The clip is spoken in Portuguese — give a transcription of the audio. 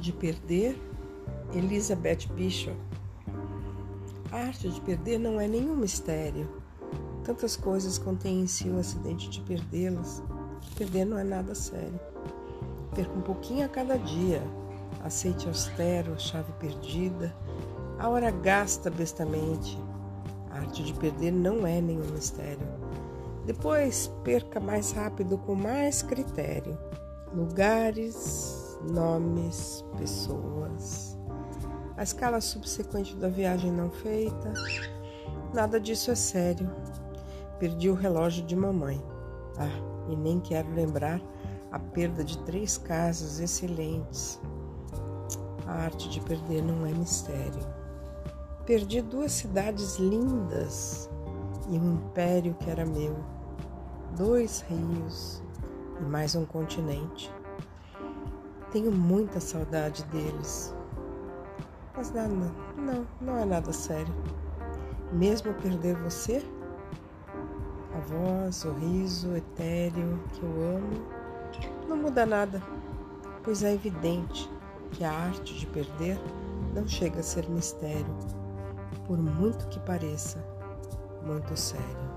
de Perder, Elizabeth Bishop. A arte de perder não é nenhum mistério. Tantas coisas contém em si o acidente de perdê-las. Perder não é nada sério. Perca um pouquinho a cada dia. Aceite austero a chave perdida. A hora gasta bestamente. A arte de perder não é nenhum mistério. Depois perca mais rápido com mais critério. Lugares, nomes, pessoas. A escala subsequente da viagem não feita, nada disso é sério. Perdi o relógio de mamãe. Ah, e nem quero lembrar a perda de três casas excelentes. A arte de perder não é mistério. Perdi duas cidades lindas e um império que era meu, dois rios e mais um continente. Tenho muita saudade deles. Mas nada, não, não é nada sério. Mesmo perder você, a voz, o riso etéreo que eu amo, não muda nada, pois é evidente que a arte de perder não chega a ser mistério, por muito que pareça muito sério.